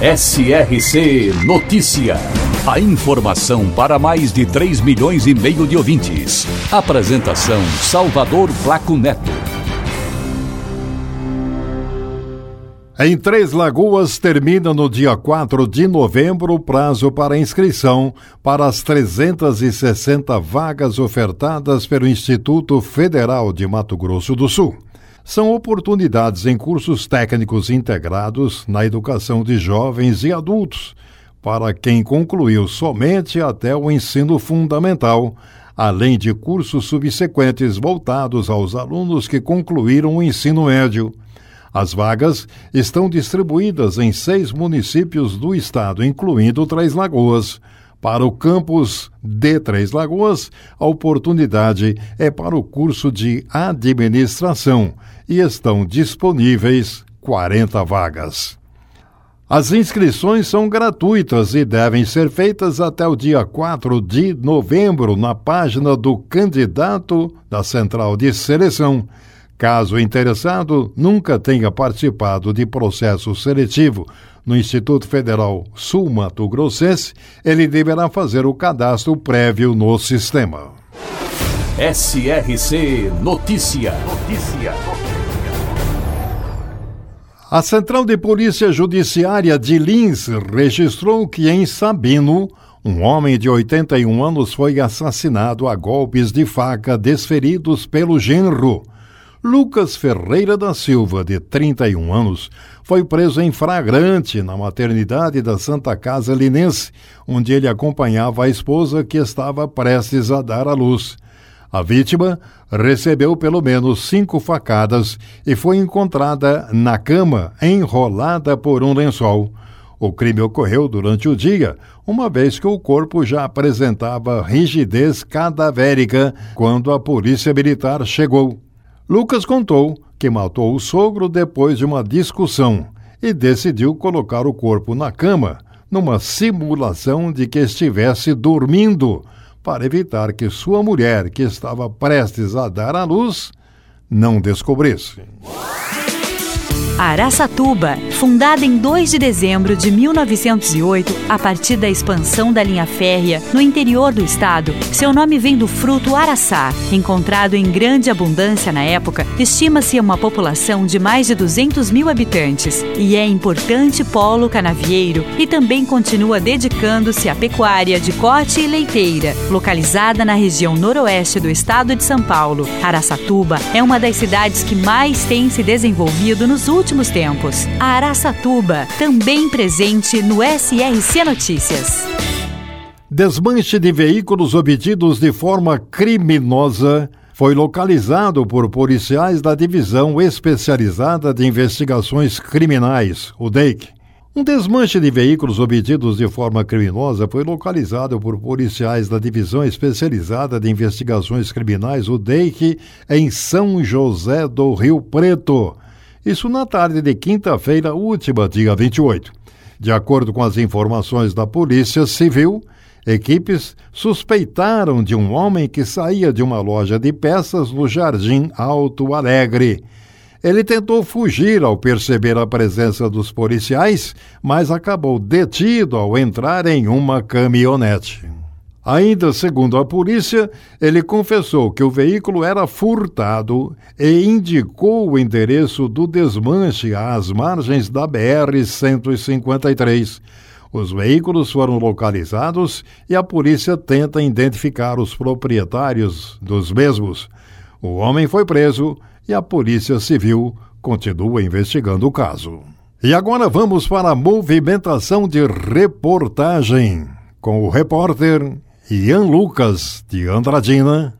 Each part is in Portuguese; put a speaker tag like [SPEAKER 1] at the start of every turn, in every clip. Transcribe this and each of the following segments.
[SPEAKER 1] SRC Notícia. A informação para mais de 3 milhões e meio de ouvintes. Apresentação Salvador Flaco Neto.
[SPEAKER 2] Em Três Lagoas termina no dia 4 de novembro o prazo para inscrição para as 360 vagas ofertadas pelo Instituto Federal de Mato Grosso do Sul. São oportunidades em cursos técnicos integrados na educação de jovens e adultos, para quem concluiu somente até o ensino fundamental, além de cursos subsequentes voltados aos alunos que concluíram o ensino médio. As vagas estão distribuídas em seis municípios do estado, incluindo Três Lagoas. Para o campus de Três Lagoas, a oportunidade é para o curso de administração e estão disponíveis 40 vagas. As inscrições são gratuitas e devem ser feitas até o dia 4 de novembro na página do candidato da Central de Seleção Caso o interessado nunca tenha participado de processo seletivo no Instituto Federal Sul Mato Grossense, ele deverá fazer o cadastro prévio no sistema.
[SPEAKER 1] SRC Notícia. Notícia.
[SPEAKER 2] A Central de Polícia Judiciária de Lins registrou que em Sabino, um homem de 81 anos foi assassinado a golpes de faca desferidos pelo genro. Lucas Ferreira da Silva, de 31 anos, foi preso em flagrante na maternidade da Santa Casa Linense, onde ele acompanhava a esposa que estava prestes a dar à luz. A vítima recebeu pelo menos cinco facadas e foi encontrada na cama, enrolada por um lençol. O crime ocorreu durante o dia, uma vez que o corpo já apresentava rigidez cadavérica quando a polícia militar chegou. Lucas contou que matou o sogro depois de uma discussão e decidiu colocar o corpo na cama, numa simulação de que estivesse dormindo, para evitar que sua mulher, que estava prestes a dar à luz, não descobrisse.
[SPEAKER 3] Araçatuba, fundada em 2 de dezembro de 1908, a partir da expansão da linha férrea no interior do estado, seu nome vem do fruto araçá, encontrado em grande abundância na época, estima-se uma população de mais de 200 mil habitantes. E é importante polo canavieiro e também continua dedicando-se à pecuária de corte e leiteira, localizada na região noroeste do estado de São Paulo. Araçatuba é uma das cidades que mais tem se desenvolvido nos últimos últimos tempos. A Araçatuba, também presente no SRC Notícias.
[SPEAKER 2] Desmanche de veículos obtidos de forma criminosa foi localizado por policiais da Divisão Especializada de Investigações Criminais, o DEIC. Um desmanche de veículos obtidos de forma criminosa foi localizado por policiais da Divisão Especializada de Investigações Criminais, o DEIC, em São José do Rio Preto. Isso na tarde de quinta-feira, última, dia 28. De acordo com as informações da Polícia Civil, equipes suspeitaram de um homem que saía de uma loja de peças no Jardim Alto Alegre. Ele tentou fugir ao perceber a presença dos policiais, mas acabou detido ao entrar em uma caminhonete. Ainda segundo a polícia, ele confessou que o veículo era furtado e indicou o endereço do desmanche às margens da BR-153. Os veículos foram localizados e a polícia tenta identificar os proprietários dos mesmos. O homem foi preso e a Polícia Civil continua investigando o caso. E agora vamos para a movimentação de reportagem com o repórter Ian Lucas, de Andradina.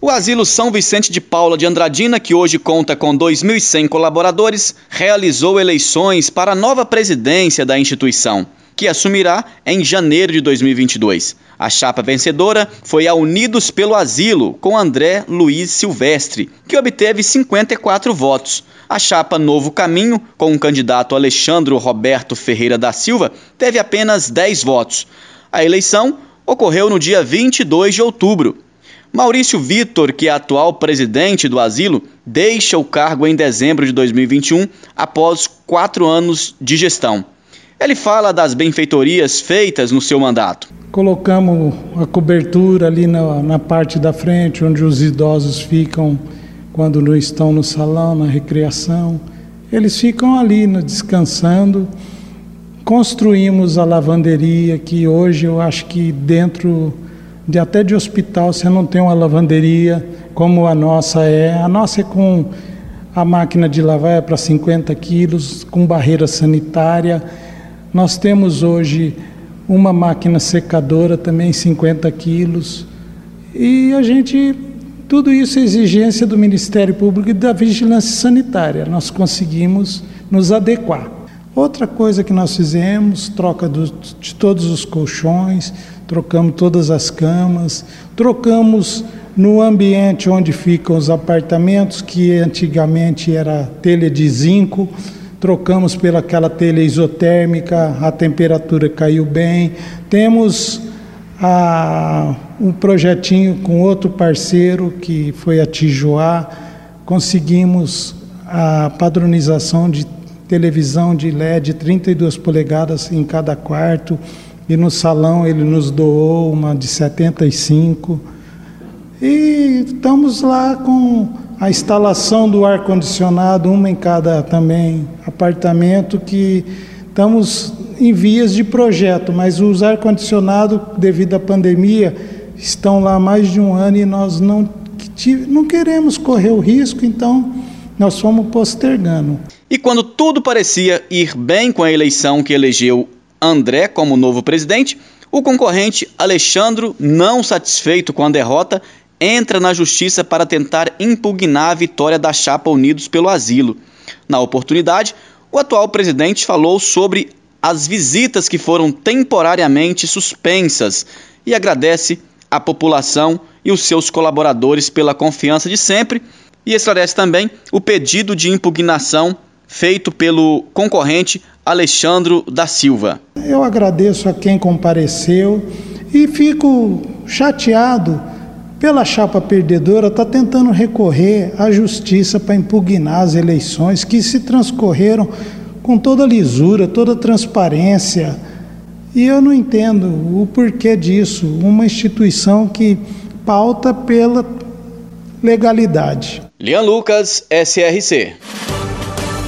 [SPEAKER 4] O Asilo São Vicente de Paula de Andradina, que hoje conta com 2.100 colaboradores, realizou eleições para a nova presidência da instituição, que assumirá em janeiro de 2022. A chapa vencedora foi a Unidos pelo Asilo, com André Luiz Silvestre, que obteve 54 votos. A chapa Novo Caminho, com o candidato Alexandre Roberto Ferreira da Silva, teve apenas 10 votos. A eleição ocorreu no dia 22 de outubro. Maurício Vitor, que é atual presidente do asilo, deixa o cargo em dezembro de 2021, após quatro anos de gestão. Ele fala das benfeitorias feitas no seu mandato.
[SPEAKER 5] Colocamos a cobertura ali na, na parte da frente, onde os idosos ficam quando não estão no salão, na recreação. Eles ficam ali no, descansando. Construímos a lavanderia, que hoje eu acho que dentro de até de hospital você não tem uma lavanderia como a nossa é. A nossa é com a máquina de lavar é para 50 quilos, com barreira sanitária nós temos hoje uma máquina secadora também 50 quilos e a gente tudo isso é exigência do Ministério Público e da Vigilância Sanitária. Nós conseguimos nos adequar. Outra coisa que nós fizemos, troca do, de todos os colchões, trocamos todas as camas, trocamos no ambiente onde ficam os apartamentos, que antigamente era telha de zinco, trocamos pelaquela telha isotérmica, a temperatura caiu bem. Temos a, um projetinho com outro parceiro que foi a Tijuá, conseguimos a padronização de televisão de LED 32 polegadas em cada quarto e no salão ele nos doou uma de 75 e estamos lá com a instalação do ar condicionado, uma em cada também apartamento que estamos em vias de projeto, mas os ar condicionado devido à pandemia estão lá há mais de um ano e nós não não queremos correr o risco, então nós fomos postergando.
[SPEAKER 4] E quando tudo parecia ir bem com a eleição que elegeu André como novo presidente, o concorrente Alexandre, não satisfeito com a derrota, entra na justiça para tentar impugnar a vitória da chapa Unidos pelo Asilo. Na oportunidade, o atual presidente falou sobre as visitas que foram temporariamente suspensas e agradece à população e os seus colaboradores pela confiança de sempre e esclarece também o pedido de impugnação feito pelo concorrente Alexandro da Silva.
[SPEAKER 5] Eu agradeço a quem compareceu e fico chateado pela chapa perdedora, está tentando recorrer à justiça para impugnar as eleições que se transcorreram com toda lisura, toda transparência. E eu não entendo o porquê disso. Uma instituição que pauta pela legalidade.
[SPEAKER 4] Lian Lucas, SRC.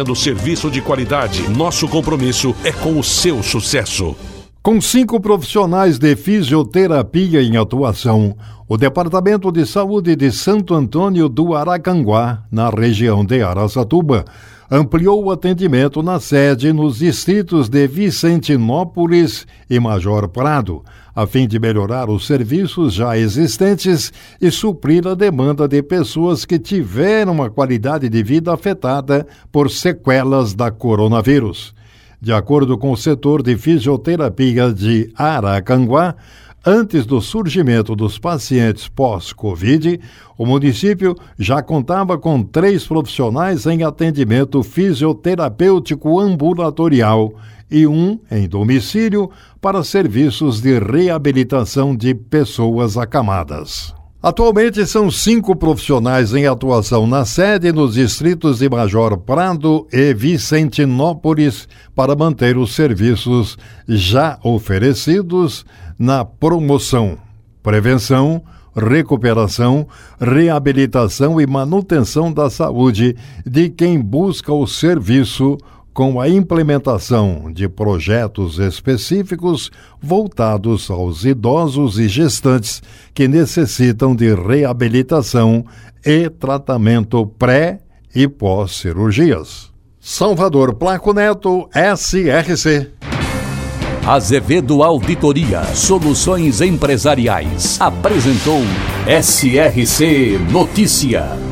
[SPEAKER 1] oferecendo serviço de qualidade. Nosso compromisso é com o seu sucesso.
[SPEAKER 2] Com cinco profissionais de fisioterapia em atuação, o Departamento de Saúde de Santo Antônio do Aracanguá, na região de Araçatuba, ampliou o atendimento na sede nos distritos de Vicentinópolis e Major Prado, a fim de melhorar os serviços já existentes e suprir a demanda de pessoas que tiveram uma qualidade de vida afetada por sequelas da coronavírus. De acordo com o setor de fisioterapia de Aracanguá, Antes do surgimento dos pacientes pós-Covid, o município já contava com três profissionais em atendimento fisioterapêutico ambulatorial e um em domicílio para serviços de reabilitação de pessoas acamadas. Atualmente são cinco profissionais em atuação na sede nos distritos de Major Prado e Vicentinópolis para manter os serviços já oferecidos na promoção, prevenção, recuperação, reabilitação e manutenção da saúde de quem busca o serviço com a implementação de projetos específicos voltados aos idosos e gestantes que necessitam de reabilitação e tratamento pré e pós-cirurgias. Salvador Placo Neto, SRC.
[SPEAKER 1] Azevedo Auditoria Soluções Empresariais apresentou SRC Notícia.